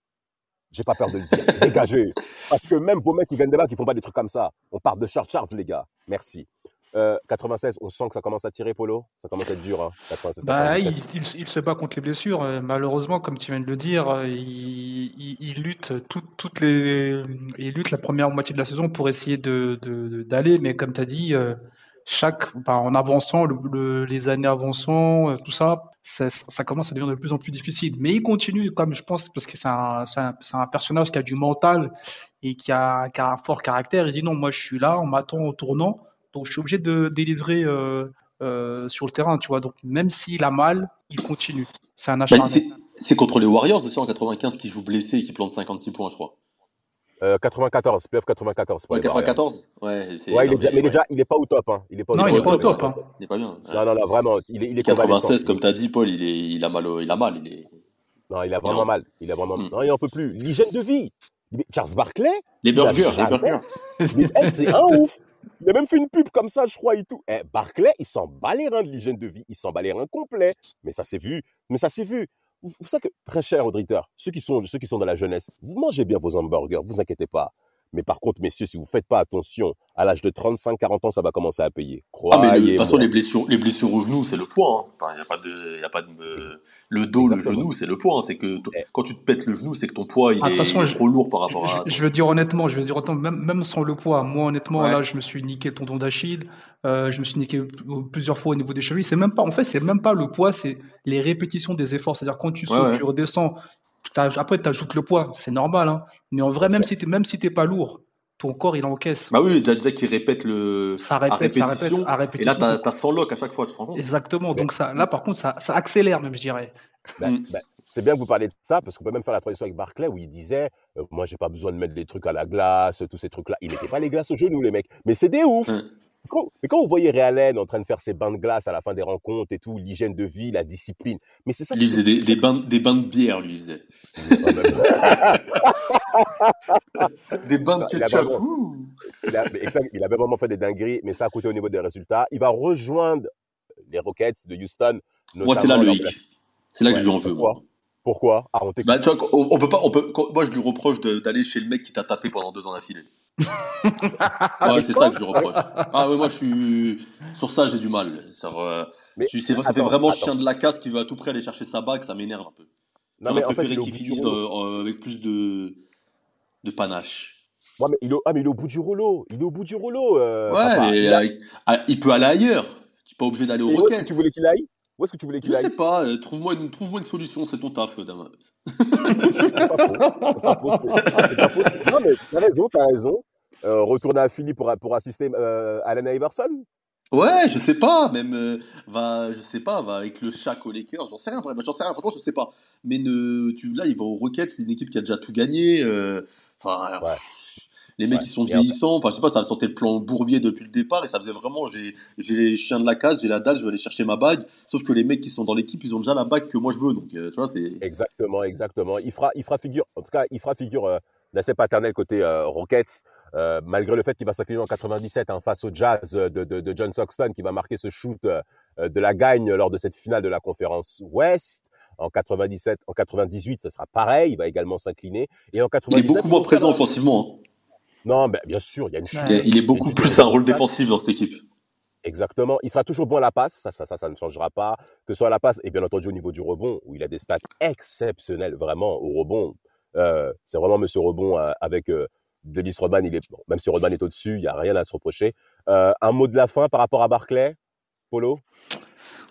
J'ai pas peur de le dire. Dégagez. Parce que même vos mecs qui gagnent des bagues, ils font pas des trucs comme ça. On parle de Charles Charles les gars. Merci. Euh, 96, on sent que ça commence à tirer Polo. Ça commence à être dur. Hein. 96, Bah, 97. il, il- il se bat contre les blessures. Euh, Malheureusement, comme tu viens de le dire, euh, il, lutte tout- toutes les, il lutte la première moitié de la saison pour essayer de, d'aller. Mais comme tu as dit, euh, chaque, bah, en avançant, le- le- les années avançant, euh, tout ça, ça, ça commence à devenir de plus en plus difficile. Mais il continue, comme je pense, parce que c'est un, personnage qui a du mental et qui a, qui a un fort caractère. Il dit non, moi je suis là, on m'attend au tournant, donc je suis obligé de délivrer. euh, euh, sur le terrain, tu vois. Donc même s'il a mal, il continue. C'est un Bah, acharné. c'est- c'est contre les Warriors aussi en 95 qui joue blessé et qui plante 56 points, je crois. Euh, 94, playoff 94. pour Ouais, les Warriors. 94 Ouais, c'est- Ouais, il est déjà, mais ouais. déjà, il est pas au top. Hein. Il est pas Non, il top. est pas au top. hein. Il est pas bien. ouais. Non, non, non, vraiment, il est, il est convalescent. 96, comme tu as dit, Paul, il, est, il, a mal, au- il a mal. Il est... Non, il a vraiment Non. mal. Il a vraiment. Mm. Non, il en peut plus. L'hygiène de vie. Charles Barkley, Les burgers, les burgers. Mais c'est un ouf. Il a même fait une pub comme ça, je crois, et tout. Eh, Barclay, il s'en bat les reins de l'hygiène de vie. Il s'en bat les reins complet. Mais ça s'est vu. Mais ça s'est vu. Vous, savez que, très cher auditeur, ceux qui sont, ceux qui sont dans la jeunesse, vous mangez bien vos hamburgers, vous inquiétez pas. Mais par contre, messieurs, si vous faites pas attention, à l'âge de 35-40 ans, ça va commencer à payer. Ah, mais le- de toute Croyez-moi. façon, les blessures, les blessures au genou, c'est le poids. hein. Enfin, y a pas de, y a pas de, euh, le dos, le genou, c'est le poids. hein. C'est que Eh. quand tu te pètes le genou, c'est que ton poids, il Ah, de est, toute façon, il est je- trop lourd par rapport à. Je, je veux dire honnêtement, je veux dire même, même sans le poids, moi honnêtement, Ouais. là, je me suis niqué le tendon d'Achille, euh, je me suis niqué plusieurs fois au niveau des chevilles. C'est même pas, en fait, c'est même pas le poids, c'est les répétitions des efforts. C'est-à-dire quand tu sautes, ouais. tu redescends, après tu ajoutes le poids, c'est normal. Hein. Mais en vrai, même si t'es, même si t'es pas lourd, ton corps il encaisse. Bah oui, déjà, déjà qui répète le. Ça à répète, ça répétition. répète, à Et là, t'as, t'as 100 locks à chaque fois, tu te rends compte Exactement. Donc ça, là par contre, ça, ça accélère même, je dirais. Ben, Mm. ben, c'est bien que vous parlez de ça, parce qu'on peut même faire la transition avec Barclay, où il disait euh, Moi, j'ai pas besoin de mettre des trucs à la glace, tous ces trucs-là. Il mettait pas les glaces aux genoux, les mecs. Mais c'est des ouf Mm. Quand- Mais quand vous voyez Ray Allen en train de faire ses bains de glace à la fin des rencontres et tout, l'hygiène de vie, la discipline, mais c'est ça il qui faisait des, des, bains, des bains de bière, lui, il faisait. Des bains de ketchup. il, a, mais exact, il avait vraiment fait des dingueries, mais ça a coûté au niveau des résultats. Il va rejoindre les Rockets de Houston. Moi, c'est là le hic. C'est là que Ouais, je lui en veux, pourquoi moi. Pourquoi? Ah, on. Bah, tu vois, on, on peut pas, on peut, quand- moi, je lui reproche d'aller chez le mec qui t'a tapé pendant deux ans d'affilée. ouais, c'est ça que je reproche. Ah ouais, moi je suis sur ça, j'ai du mal. Euh, mais, c'est, ça fait vraiment chien de la casse qui veut à tout prix aller chercher sa bague, ça m'énerve un peu. Non, mais en fait, qu'il finisse euh, avec plus de, de panache. Ouais, mais il est, ah, mais il est au bout du rouleau. Il est au bout du rouleau. Euh, ouais, ah, il, peut aller ailleurs. Tu n'es pas obligé d'aller au Rockets. Où est-ce que tu voulais qu'il aille? Où est-ce que tu voulais qu'il aille? Je sais pas. Euh, trouve-moi une, trouve une solution. C'est ton taf, Damas. c'est pas faux. C'est pas faux. Non, mais t'as raison, t'as raison. Retourner à Philly pour, pour assister à Allen Iverson? Ouais, je sais pas, même euh, va, je sais pas, va avec le Shaq aux Lakers, j'en sais rien, j'en sais rien, franchement, je sais pas. Mais ne, tu, là, il va aux Rockets, c'est une équipe qui a déjà tout gagné. Euh, enfin, les mecs qui sont vieillissants, enfin, je sais pas, ça sentait le plan bourbier depuis le départ et ça faisait vraiment, j'ai, les chiens de la case, j'ai la dalle, je vais aller chercher ma bague. Sauf que les mecs qui sont dans l'équipe, ils ont déjà la bague que moi je veux, donc euh, tu vois, c'est. Exactement, exactement. Il fera, il fera figure, en tout cas, il fera figure d'assez paternel côté Rockets. Euh, malgré le fait qu'il va s'incliner en 97 hein, face au Jazz de, de, de, John Soxton, qui va marquer ce shoot euh, de la gagne lors de cette finale de la conférence Ouest. En 97, en 98, ce sera pareil. Il va également s'incliner. Et en 97, il est beaucoup moins présent offensivement. Hein. Non, ben, bien sûr, il y a une chute. Il est beaucoup plus un rôle défensif dans cette équipe. Exactement. Il sera toujours bon à la passe, ça, ça, ça, ça ne changera pas. Que ce soit à la passe et bien entendu au niveau du rebond, où il a des stats exceptionnels, vraiment au rebond. Euh, c'est vraiment Monsieur Rebond euh, avec euh, Denis Rodman, il est, même si Rodman est au-dessus, il n'y a rien à se reprocher. Euh, un mot de la fin par rapport à Barclay, Polo?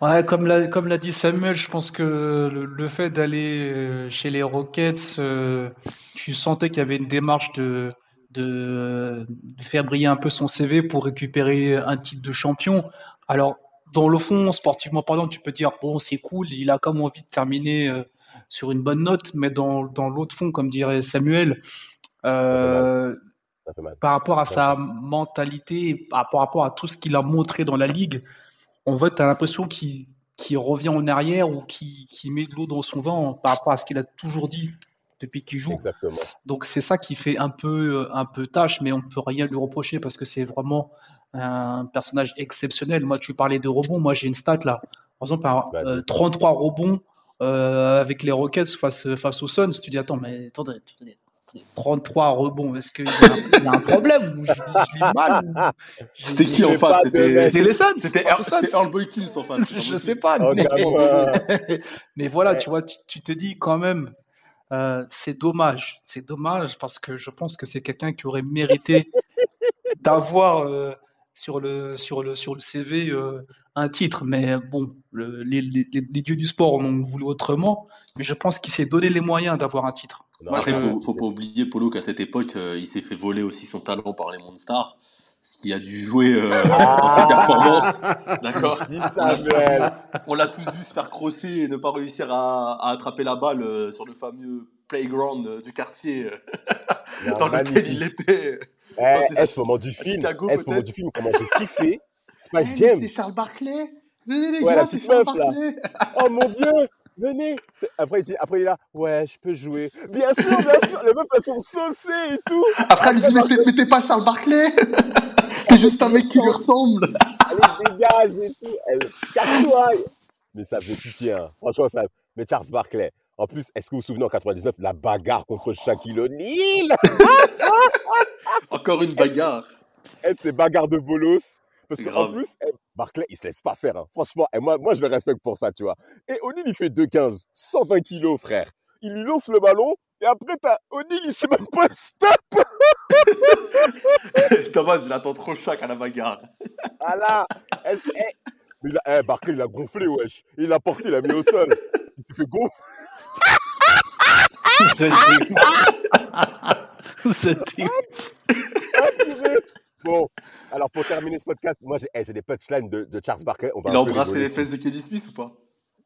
Ouais, comme l'a, comme l'a dit Samuel, je pense que le, fait d'aller euh, chez les Rockets, euh, tu sentais qu'il y avait une démarche de, de, faire briller un peu son CV pour récupérer un titre de champion. Alors, dans le fond, sportivement parlant, tu peux dire, bon, c'est cool, il a comme envie de terminer sur une bonne note, mais dans, dans l'autre fond, comme dirait Samuel, euh, par rapport à sa mentalité, par rapport à tout ce qu'il a montré dans la ligue, on voit, tu as l'impression qu'il revient en arrière ou qu'il met de l'eau dans son vent par rapport à ce qu'il a toujours dit depuis qu'il joue. Exactement. Donc c'est ça qui fait un peu, un peu tâche, mais on ne peut rien lui reprocher parce que c'est vraiment un personnage exceptionnel. Moi, tu parlais de rebonds, moi j'ai une stat là. Par exemple, 33 euh, rebonds euh, avec les Rockets face, face aux Suns. Tu dis, attends, mais attendez, attendez 33 rebonds. Est-ce qu'il y, a un problème ou je, mal C'était qui en face? C'était les Suns. C'était Earl Boykins en face. je sais pas. Oh, mais, voilà, tu vois, tu, te dis quand même, euh, c'est dommage. C'est dommage parce que je pense que c'est quelqu'un qui aurait mérité d'avoir euh, sur, le, sur, le, sur le CV euh, un titre. Mais bon, les, les, les, dieux du sport ont voulu autrement. Mais je pense qu'il s'est donné les moyens d'avoir un titre. Après, il faut, faut pas oublier, Polo, qu'à cette époque, euh, il s'est fait voler aussi son talent par les Monstars, ce qui a dû jouer euh, dans ses performances. D'accord On l'a tous vu se faire crosser et ne pas réussir à, attraper la balle euh, sur le fameux playground du quartier dans lequel il était. Eh, ce moment du film, ce moment du film, comment j'ai kiffé. Eh, Jam. C'est Charles Barclay. Venez les gars, c'est Charles Barclay. oh mon dieu venez. Après, il dit, après, il est là, ouais, je peux jouer. Bien sûr, bien sûr. Les meufs, elles sont saucées et tout. Après, il dit, mais t'es pas Charles Barclay. T'es juste un mec qui lui ressemble. Elle dégage et tout. Elle casse-toi. Mais ça fait pitié, hein. Franchement, ça. Mais Charles Barclay. En plus, est-ce que vous vous souvenez en 99, la bagarre contre Shaquille O'Neal? Encore une bagarre. Elle, c'est bagarre de bolos. Parce qu'en plus, eh, Barclay, il se laisse pas faire. Hein. Franchement, et moi, moi, je le respecte pour ça, tu vois. Et O'Neill, il fait 2,15, 120 kilos, frère. Il lui lance le ballon, et après, t'as O'Neill, il sait même pas stop. Thomas, il attend trop chaque à la bagarre. Voilà. Eh, mais eh, Barclay, il a gonflé, wesh. Il l'a porté, il l'a mis au sol. Il s'est fait gonfler. C'était. Bon, alors pour terminer ce podcast, moi j'ai eh, des punchlines de, de, Charles Barkley. il a embrassé les fesses de Kenny Smith ou pas?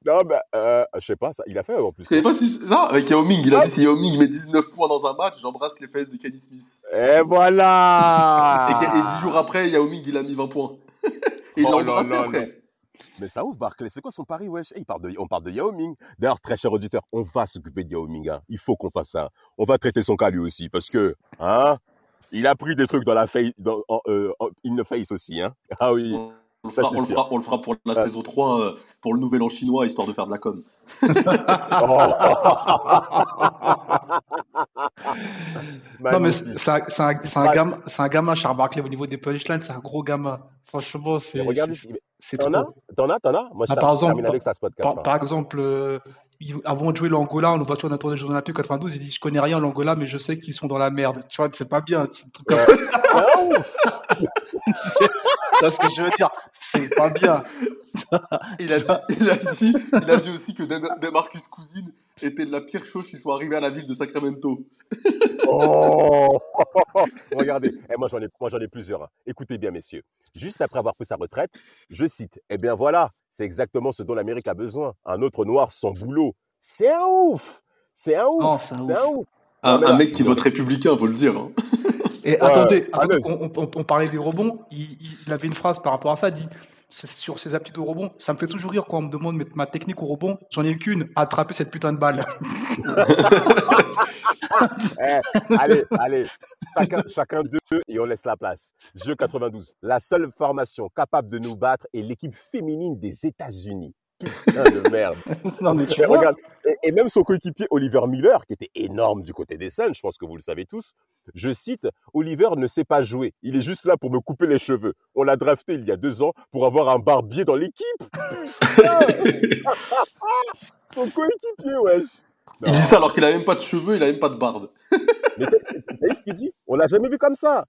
Non, ben, euh, je sais pas, ça, il a fait en plus. Je pas si. Non, avec Yao Ming, il a dit si Yao Ming met 19 points dans un match, j'embrasse les fesses de Kenny Smith. Et voilà et, et, 10 jours après, Yao Ming, il a mis 20 points. et il l'a oh embrassé après. Mais ça ouf, Barclay. C'est quoi son pari, wesh? Eh, il parle de, On parle de Yao Ming. D'ailleurs, très cher auditeur, on va s'occuper de Yao Ming. Hein. Il faut qu'on fasse ça. On va traiter son cas lui aussi. Parce que, hein, il a pris des trucs dans la face, dans, en, euh, in the face aussi, hein. Ah oui. On, ça, le, fera, on le, fera, pour la saison 3, euh, pour le nouvel an chinois, histoire de faire de la com. non, mais c'est un, un, gamin, un gamin, Charles Barkley, au niveau des punchlines, c'est un gros gamin. Franchement, c'est. Regarde c'est T'en as? T'en as? T'en as? Moi, je ah, par exemple, avec ça, ce podcast. Par, exemple, euh, avant de jouer l'Angola, on nous voit dans les Jeux Olympiques 92, il dit Je connais rien l'Angola, mais je sais qu'ils sont dans la merde. Tu vois, c'est pas bien. C'est ce que je veux dire? C'est pas bien. il, a dit, il, a dit, il a dit aussi que Demarcus Cousine était la pire chose qui soit arrivée à la ville de Sacramento. oh Regardez, eh, moi j'en ai, ai, plusieurs. Hein. Écoutez bien, messieurs. Juste après avoir pris sa retraite, je cite Eh bien voilà, c'est exactement ce dont l'Amérique a besoin. Un autre noir sans boulot. C'est un ouf C'est un ouf C'est un ouf, un, mec qui vote républicain, faut le dire. Hein. Et attendez, on, parlait des rebonds. Il, il, avait une phrase par rapport à ça. Il dit sur ces aptitudes au rebond, ça me fait toujours rire quand on me demande ma technique au rebond. J'en ai qu'une, attraper cette putain de balle. Eh, allez, allez, chacun, chacun d'eux et on laisse la place. Jeu 92. La seule formation capable de nous battre est l'équipe féminine des États-Unis. Putain de merde. non, mais tu Regarde, et, même son coéquipier Oliver Miller, qui était énorme du côté des Suns, je pense que vous le savez tous, je cite, Oliver ne sait pas jouer, il est juste là pour me couper les cheveux. On l'a drafté il y a deux ans pour avoir un barbier dans l'équipe. son coéquipier, wesh. Il dit ça alors qu'il a même pas de cheveux, il a même pas de barbe. Mais t'as ce qu'il dit? On l'a jamais vu comme ça.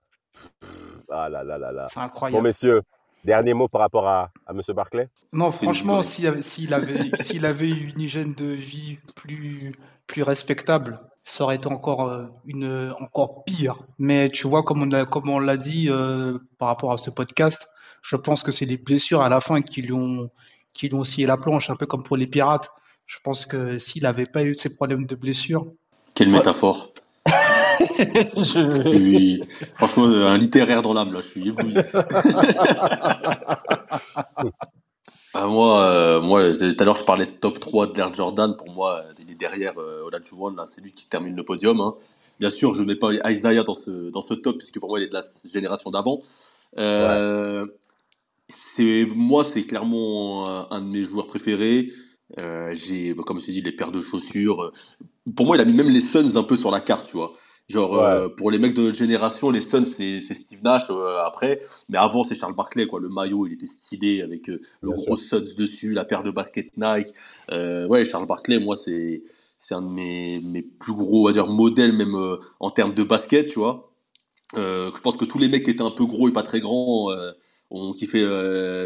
Ah là là là là. C'est incroyable. Bon, messieurs, Dernier mot par rapport à, à M. Barclay? Non, franchement, s'il avait, eu une hygiène de vie plus, plus respectable, ça aurait été encore, euh, une, encore pire. Mais tu vois, comme on, comme on l'a dit euh, par rapport à ce podcast, je pense que c'est les blessures à la fin qui lui ont, qui lui ont scié la planche, un peu comme pour les pirates. Je pense que s'il n'avait pas eu ces problèmes de blessures. Quelle métaphore je... Franchement, un littéraire dans l'âme, là, je suis ébloui. ah, moi, euh, moi tout à l'heure, je parlais de top 3 de l'Air Jordan. Pour moi, il est derrière euh, Olajuwon, là, c'est lui qui termine le podium. Hein. Bien sûr, je ne mets pas Isaiah dans ce, dans ce top, puisque pour moi, il est de la génération d'avant. Euh, c'est Moi, c'est clairement un, de mes joueurs préférés. Euh, j'ai, comme je dit, les paires de chaussures. Pour moi, il a mis même les Suns un peu sur la carte, tu vois. Genre, euh, pour les mecs de notre génération, les Suns, c'est Steve Nash euh, après. Mais avant, c'est Charles Barkley, quoi. Le maillot, il était stylé avec euh, le gros Suns dessus, la paire de basket Nike. ouais, Charles Barkley, moi, c'est un de mes, mes, plus gros, on va dire, modèles, même en termes de basket, tu vois. je pense que tous les mecs qui étaient un peu gros et pas très grands ont kiffé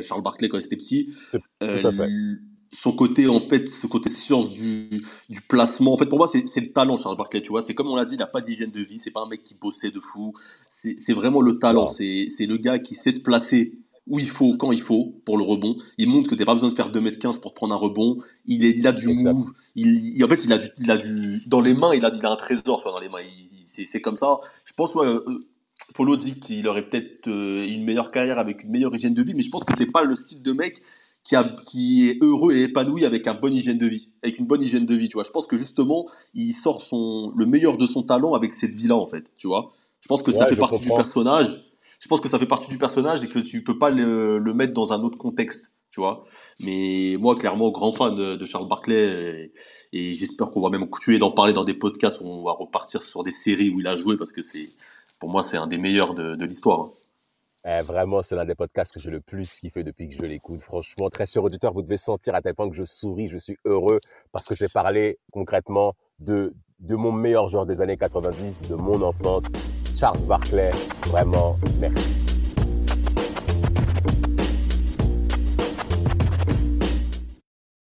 Charles Barkley quand ils étaient petits. Tout à fait son côté en fait ce côté science du, du placement. En fait pour moi c'est le talent Charles Barkley tu vois. C'est comme on l'a dit il n'a pas d'hygiène de vie c'est pas un mec qui bossait de fou. C'est vraiment le talent. C'est le gars qui sait se placer où il faut quand il faut pour le rebond. Il montre que tu n'as pas besoin de faire 2m15 pour prendre un rebond. Il, est, il a du move. Il, en fait il a du, il a du dans les mains il a, il a un trésor dans les mains. C'est comme ça. Je pense ouais, euh, Polo dit qu'il aurait peut-être euh, une meilleure carrière avec une meilleure hygiène de vie mais je pense que c'est pas le style de mec qui, a, qui, est heureux et épanoui avec un bonne hygiène de vie, avec une bonne hygiène de vie, tu vois. Je pense que justement, il sort son, le meilleur de son talent avec cette vie-là, en fait, tu vois. Je pense que ça fait partie du personnage. Je pense que ça fait partie du personnage et que tu peux pas le, le mettre dans un autre contexte, tu vois. Mais moi, clairement, grand fan de, Charles Barclay et, j'espère qu'on va même continuer d'en parler dans des podcasts où on va repartir sur des séries où il a joué parce que c'est, pour moi, c'est un des meilleurs de, de l'histoire. Eh, vraiment, c'est l'un des podcasts que j'ai le plus kiffé depuis que je l'écoute. Franchement, très cher auditeur, vous devez sentir à tel point que je souris, je suis heureux parce que j'ai parlé concrètement de, de mon meilleur joueur des années 90, de mon enfance, Charles Barclay. Vraiment, merci.